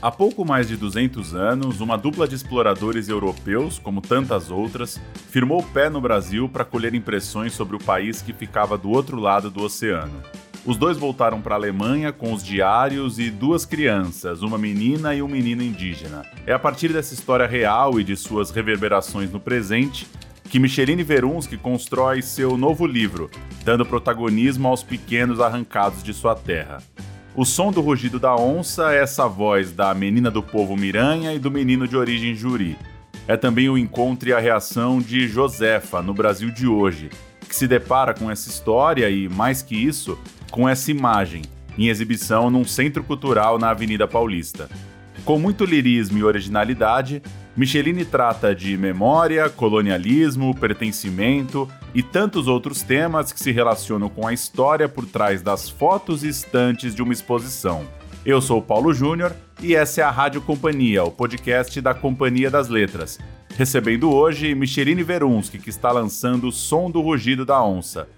Há pouco mais de 200 anos, uma dupla de exploradores europeus, como tantas outras, firmou o pé no Brasil para colher impressões sobre o país que ficava do outro lado do oceano. Os dois voltaram para a Alemanha com os diários e duas crianças, uma menina e um menino indígena. É a partir dessa história real e de suas reverberações no presente que Micheline Verunsky constrói seu novo livro, dando protagonismo aos pequenos arrancados de sua terra. O som do rugido da onça é essa voz da menina do povo Miranha e do menino de origem Juri. É também o encontro e a reação de Josefa no Brasil de hoje, que se depara com essa história e, mais que isso, com essa imagem, em exibição num centro cultural na Avenida Paulista. Com muito lirismo e originalidade, Micheline trata de memória, colonialismo, pertencimento e tantos outros temas que se relacionam com a história por trás das fotos e estantes de uma exposição. Eu sou Paulo Júnior e essa é a Rádio Companhia, o podcast da Companhia das Letras. Recebendo hoje Micheline Verunsky, que está lançando o Som do Rugido da Onça.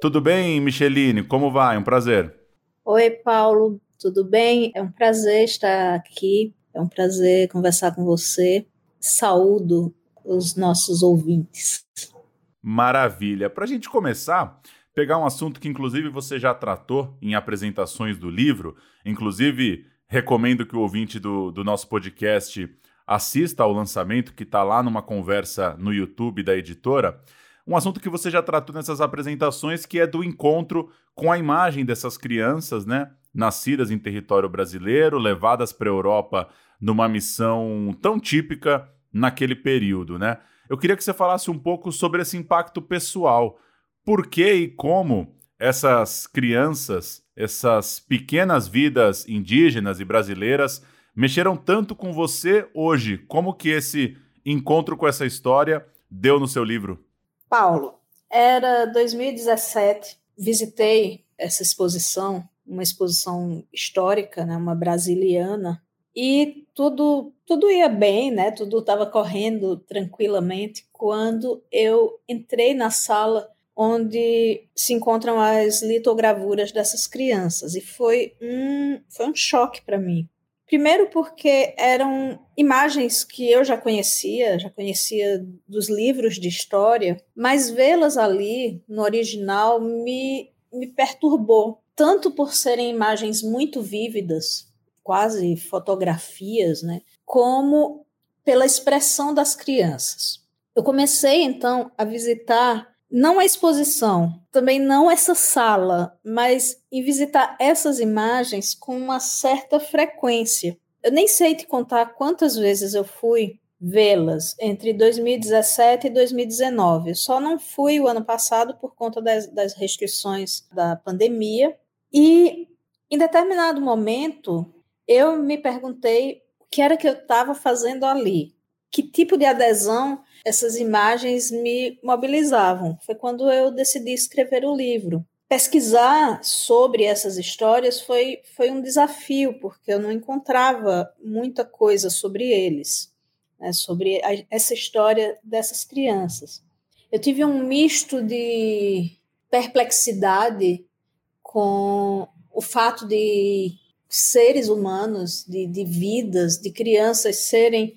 Tudo bem, Micheline? Como vai? Um prazer. Oi, Paulo. Tudo bem? É um prazer estar aqui. É um prazer conversar com você. Saúdo os nossos ouvintes. Maravilha. Para a gente começar, pegar um assunto que inclusive você já tratou em apresentações do livro, inclusive recomendo que o ouvinte do, do nosso podcast assista ao lançamento que está lá numa conversa no YouTube da editora. Um assunto que você já tratou nessas apresentações, que é do encontro com a imagem dessas crianças, né? Nascidas em território brasileiro, levadas para a Europa numa missão tão típica naquele período, né? Eu queria que você falasse um pouco sobre esse impacto pessoal. Por que e como essas crianças, essas pequenas vidas indígenas e brasileiras mexeram tanto com você hoje? Como que esse encontro com essa história deu no seu livro? Paulo, era 2017, visitei essa exposição uma exposição histórica, né, uma brasiliana, e tudo tudo ia bem, né? Tudo estava correndo tranquilamente quando eu entrei na sala onde se encontram as litogravuras dessas crianças e foi um foi um choque para mim. Primeiro porque eram imagens que eu já conhecia, já conhecia dos livros de história, mas vê-las ali no original me me perturbou, tanto por serem imagens muito vívidas, quase fotografias, né, como pela expressão das crianças. Eu comecei então a visitar não a exposição, também não essa sala, mas em visitar essas imagens com uma certa frequência. Eu nem sei te contar quantas vezes eu fui vê-las entre 2017 e 2019. Eu só não fui o ano passado por conta das, das restrições da pandemia, e em determinado momento, eu me perguntei o que era que eu estava fazendo ali, que tipo de adesão essas imagens me mobilizavam. Foi quando eu decidi escrever o livro. Pesquisar sobre essas histórias foi, foi um desafio, porque eu não encontrava muita coisa sobre eles, né, sobre a, essa história dessas crianças. Eu tive um misto de perplexidade com o fato de seres humanos, de, de vidas, de crianças serem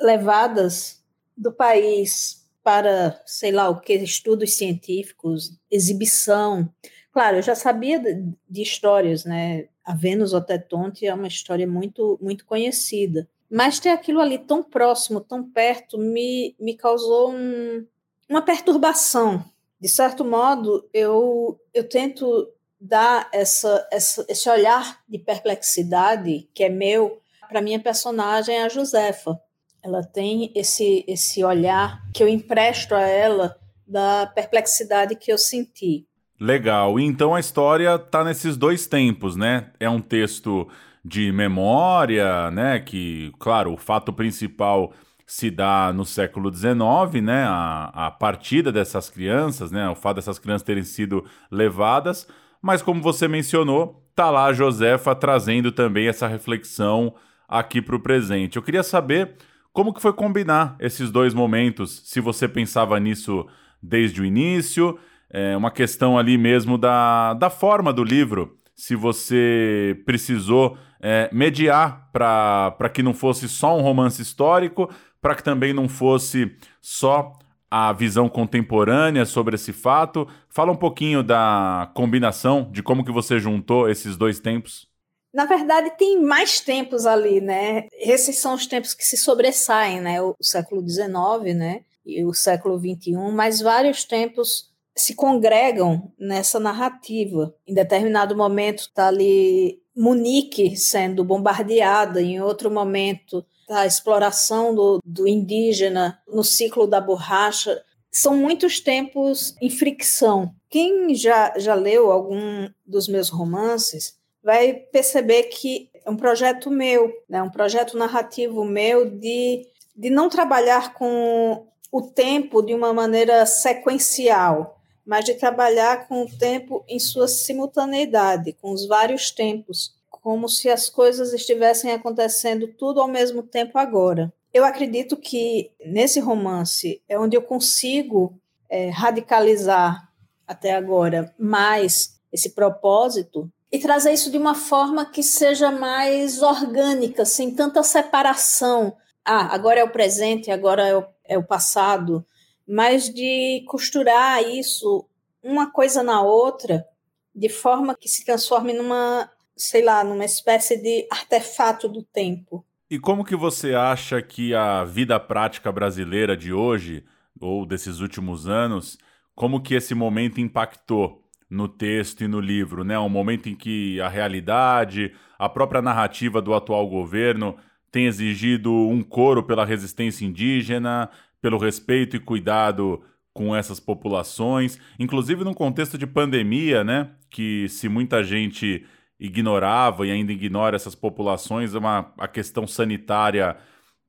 levadas do país para, sei lá o que, estudos científicos, exibição. Claro, eu já sabia de, de histórias, né? A Vênus Otetonte é uma história muito, muito conhecida. Mas ter aquilo ali tão próximo, tão perto, me, me causou um, uma perturbação. De certo modo, eu, eu tento dá essa, essa, esse olhar de perplexidade que é meu para minha personagem, a Josefa. Ela tem esse, esse olhar que eu empresto a ela da perplexidade que eu senti. Legal. Então a história está nesses dois tempos, né? É um texto de memória, né? Que, claro, o fato principal se dá no século XIX, né? A, a partida dessas crianças, né? O fato dessas crianças terem sido levadas mas como você mencionou, tá lá a Josefa trazendo também essa reflexão aqui para o presente. Eu queria saber como que foi combinar esses dois momentos, se você pensava nisso desde o início, é uma questão ali mesmo da, da forma do livro, se você precisou é, mediar para que não fosse só um romance histórico, para que também não fosse só a visão contemporânea sobre esse fato. Fala um pouquinho da combinação, de como que você juntou esses dois tempos. Na verdade, tem mais tempos ali, né? Esses são os tempos que se sobressaem, né? O século XIX, né? E o século XXI, mas vários tempos se congregam nessa narrativa. Em determinado momento está ali Munique sendo bombardeada, em outro momento tá a exploração do, do indígena no ciclo da borracha. São muitos tempos em fricção. Quem já, já leu algum dos meus romances vai perceber que é um projeto meu, né, um projeto narrativo meu de, de não trabalhar com o tempo de uma maneira sequencial, mas de trabalhar com o tempo em sua simultaneidade, com os vários tempos, como se as coisas estivessem acontecendo tudo ao mesmo tempo agora. Eu acredito que nesse romance é onde eu consigo é, radicalizar até agora mais esse propósito e trazer isso de uma forma que seja mais orgânica, sem tanta separação. Ah, agora é o presente, agora é o, é o passado mas de costurar isso uma coisa na outra de forma que se transforme numa, sei lá, numa espécie de artefato do tempo. E como que você acha que a vida prática brasileira de hoje ou desses últimos anos, como que esse momento impactou no texto e no livro, né? Um momento em que a realidade, a própria narrativa do atual governo tem exigido um coro pela resistência indígena, pelo respeito e cuidado com essas populações, inclusive num contexto de pandemia, né? Que se muita gente ignorava e ainda ignora essas populações, uma, a questão sanitária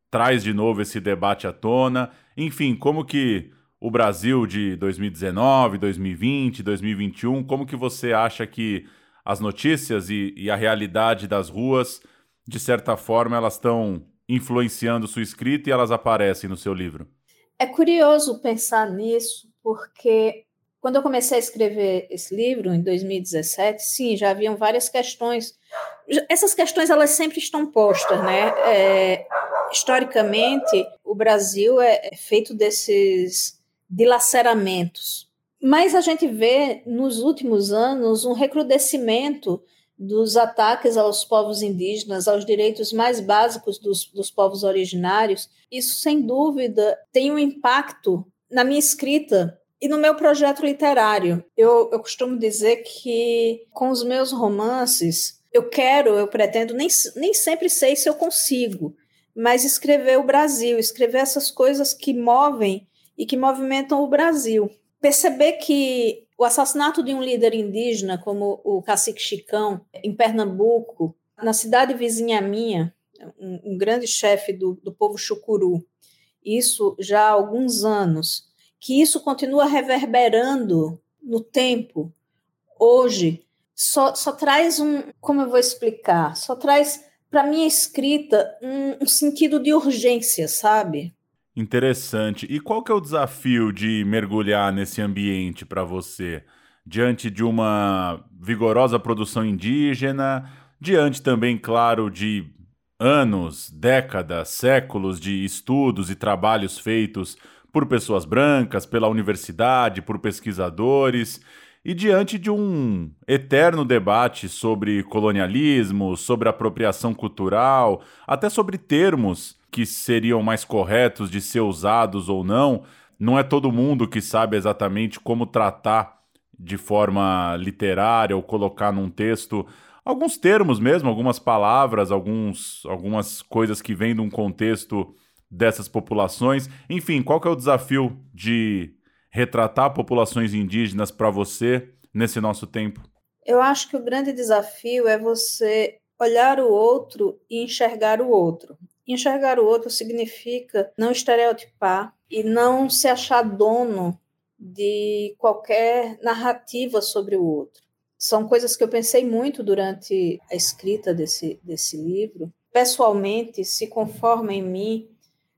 traz de novo esse debate à tona. Enfim, como que o Brasil de 2019, 2020, 2021, como que você acha que as notícias e, e a realidade das ruas, de certa forma, elas estão influenciando sua escrita e elas aparecem no seu livro? É curioso pensar nisso, porque quando eu comecei a escrever esse livro, em 2017, sim, já haviam várias questões. Essas questões, elas sempre estão postas, né? É, historicamente, o Brasil é, é feito desses dilaceramentos. Mas a gente vê, nos últimos anos, um recrudescimento dos ataques aos povos indígenas, aos direitos mais básicos dos, dos povos originários, isso sem dúvida tem um impacto na minha escrita e no meu projeto literário. Eu, eu costumo dizer que com os meus romances, eu quero, eu pretendo, nem, nem sempre sei se eu consigo, mas escrever o Brasil, escrever essas coisas que movem e que movimentam o Brasil. Perceber que o assassinato de um líder indígena, como o cacique Chicão, em Pernambuco, na cidade vizinha minha, um, um grande chefe do, do povo chucuru, isso já há alguns anos, que isso continua reverberando no tempo, hoje, só, só traz um, como eu vou explicar, só traz para minha escrita um, um sentido de urgência, sabe? Interessante. E qual que é o desafio de mergulhar nesse ambiente para você? Diante de uma vigorosa produção indígena, diante também, claro, de anos, décadas, séculos de estudos e trabalhos feitos por pessoas brancas, pela universidade, por pesquisadores, e diante de um eterno debate sobre colonialismo, sobre apropriação cultural, até sobre termos que seriam mais corretos de ser usados ou não, não é todo mundo que sabe exatamente como tratar de forma literária ou colocar num texto alguns termos mesmo, algumas palavras, alguns, algumas coisas que vêm de um contexto dessas populações. Enfim, qual que é o desafio de retratar populações indígenas para você nesse nosso tempo? Eu acho que o grande desafio é você olhar o outro e enxergar o outro. Enxergar o outro significa não estereotipar e não se achar dono de qualquer narrativa sobre o outro. São coisas que eu pensei muito durante a escrita desse, desse livro. Pessoalmente, se conforma em mim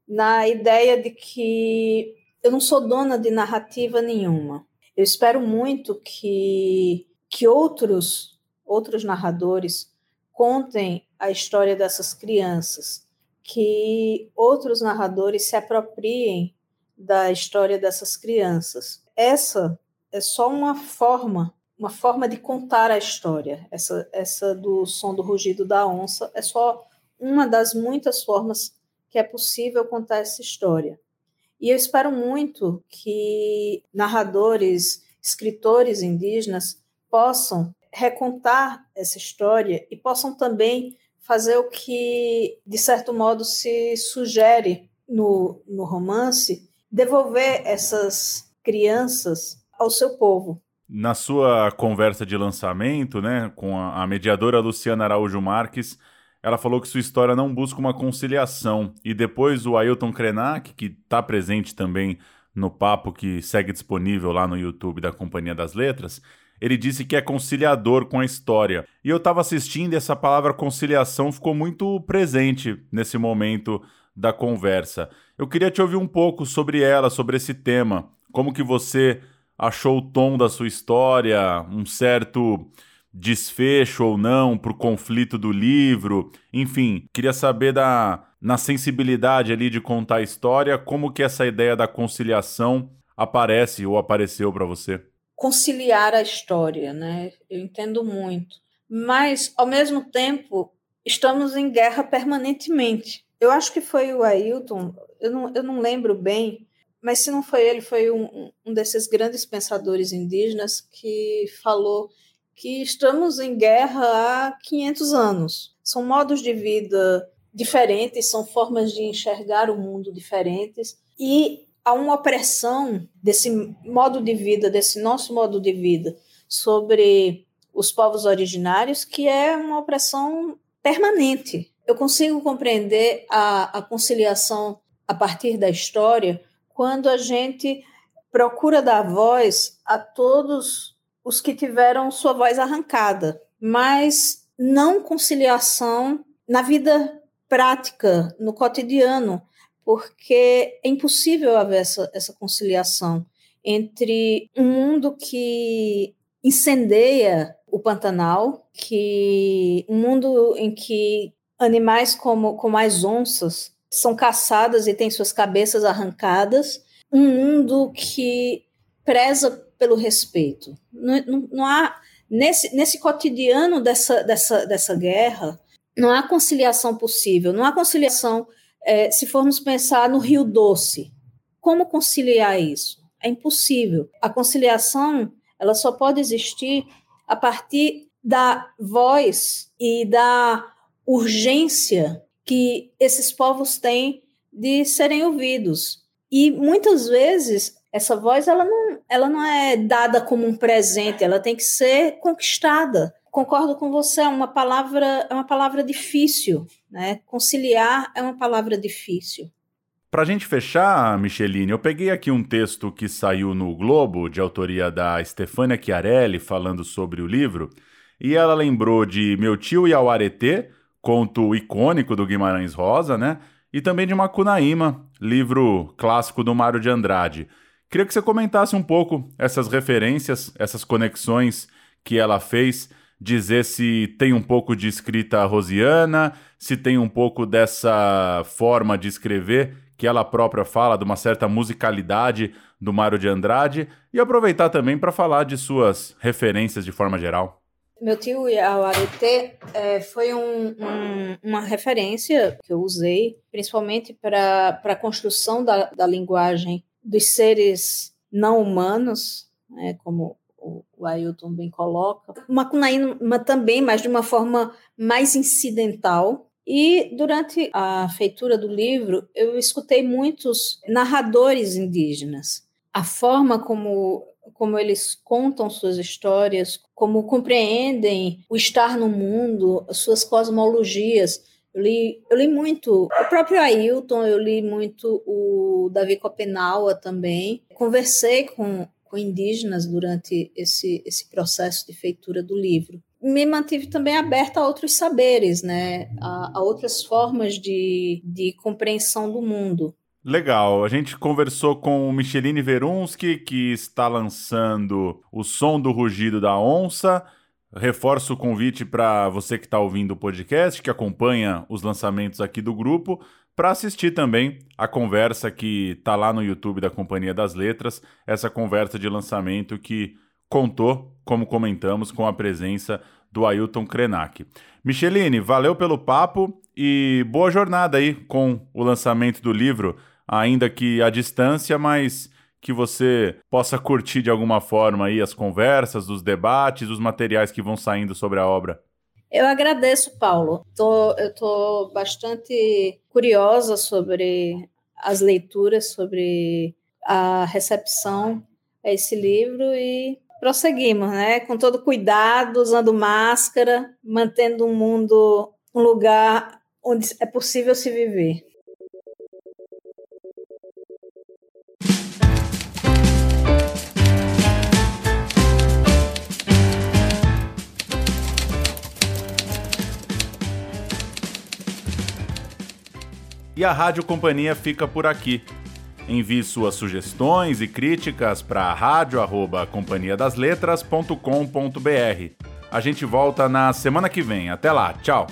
na ideia de que eu não sou dona de narrativa nenhuma. Eu espero muito que, que outros outros narradores contem a história dessas crianças, que outros narradores se apropriem da história dessas crianças. Essa é só uma forma, uma forma de contar a história. Essa, essa do som do rugido da onça é só uma das muitas formas que é possível contar essa história. E eu espero muito que narradores, escritores indígenas possam recontar essa história e possam também fazer o que, de certo modo, se sugere no, no romance, devolver essas crianças ao seu povo. Na sua conversa de lançamento, né, com a, a mediadora Luciana Araújo Marques, ela falou que sua história não busca uma conciliação. E depois o Ailton Krenak, que está presente também no papo que segue disponível lá no YouTube da Companhia das Letras, ele disse que é conciliador com a história. E eu estava assistindo e essa palavra conciliação ficou muito presente nesse momento da conversa. Eu queria te ouvir um pouco sobre ela, sobre esse tema. Como que você achou o tom da sua história, um certo desfecho ou não para o conflito do livro. Enfim, queria saber da na sensibilidade ali de contar a história, como que essa ideia da conciliação aparece ou apareceu para você? Conciliar a história, né? Eu entendo muito. Mas, ao mesmo tempo, estamos em guerra permanentemente. Eu acho que foi o Ailton, eu não, eu não lembro bem, mas se não foi ele, foi um, um desses grandes pensadores indígenas que falou que estamos em guerra há 500 anos. São modos de vida diferentes, são formas de enxergar o mundo diferentes e há uma opressão desse modo de vida, desse nosso modo de vida sobre os povos originários que é uma opressão permanente. Eu consigo compreender a, a conciliação a partir da história quando a gente procura dar voz a todos os que tiveram sua voz arrancada, mas não conciliação na vida prática, no cotidiano, porque é impossível haver essa, essa conciliação entre um mundo que incendeia o Pantanal, que um mundo em que animais como, como as onças são caçadas e têm suas cabeças arrancadas, um mundo que preza pelo respeito. Não, não, não, há nesse, nesse cotidiano dessa, dessa, dessa guerra não há conciliação possível. Não há conciliação é, se formos pensar no Rio Doce. Como conciliar isso? É impossível. A conciliação ela só pode existir a partir da voz e da urgência que esses povos têm de serem ouvidos. E muitas vezes essa voz ela não, ela não é dada como um presente, ela tem que ser conquistada. Concordo com você, é uma palavra, é uma palavra difícil, né? Conciliar é uma palavra difícil. Para a gente fechar, Micheline, eu peguei aqui um texto que saiu no Globo, de autoria da Stefania Chiarelli, falando sobre o livro, e ela lembrou de Meu Tio e Auaretê, conto icônico do Guimarães Rosa, né? E também de Macunaíma, livro clássico do Mário de Andrade. Queria que você comentasse um pouco essas referências, essas conexões que ela fez, dizer se tem um pouco de escrita rosiana, se tem um pouco dessa forma de escrever que ela própria fala, de uma certa musicalidade do Mário de Andrade, e aproveitar também para falar de suas referências de forma geral. Meu tio Awarete é, foi um, um, uma referência que eu usei, principalmente para a construção da, da linguagem dos seres não humanos, né, como o, Ailton bem coloca. Macunaíma também, mas de uma forma mais incidental. E durante a feitura do livro, eu escutei muitos narradores indígenas. A forma como, como eles contam suas histórias, como compreendem o estar no mundo, as suas cosmologias, eu li, eu li muito o próprio Ailton, eu li muito o Davi Copenaua também. Conversei com, com indígenas durante esse, esse processo de feitura do livro. Me mantive também aberta a outros saberes, né? a, a outras formas de, de compreensão do mundo. Legal, a gente conversou com o Micheline Verunski, que está lançando O Som do Rugido da Onça, reforço o convite para você que está ouvindo o podcast, que acompanha os lançamentos aqui do grupo, para assistir também a conversa que está lá no YouTube da Companhia das Letras, essa conversa de lançamento que contou, como comentamos, com a presença do Ailton Krenak. Micheline, valeu pelo papo e boa jornada aí com o lançamento do livro, ainda que à distância, mas que você possa curtir de alguma forma aí as conversas, os debates, os materiais que vão saindo sobre a obra. Eu agradeço, Paulo. Tô, eu estou bastante curiosa sobre as leituras, sobre a recepção a esse livro e prosseguimos, né? Com todo cuidado, usando máscara, mantendo um mundo um lugar onde é possível se viver. E a Rádio Companhia fica por aqui. Envie suas sugestões e críticas para rádio@companhiadasletras.com.br. A gente volta na semana que vem. Até lá, tchau.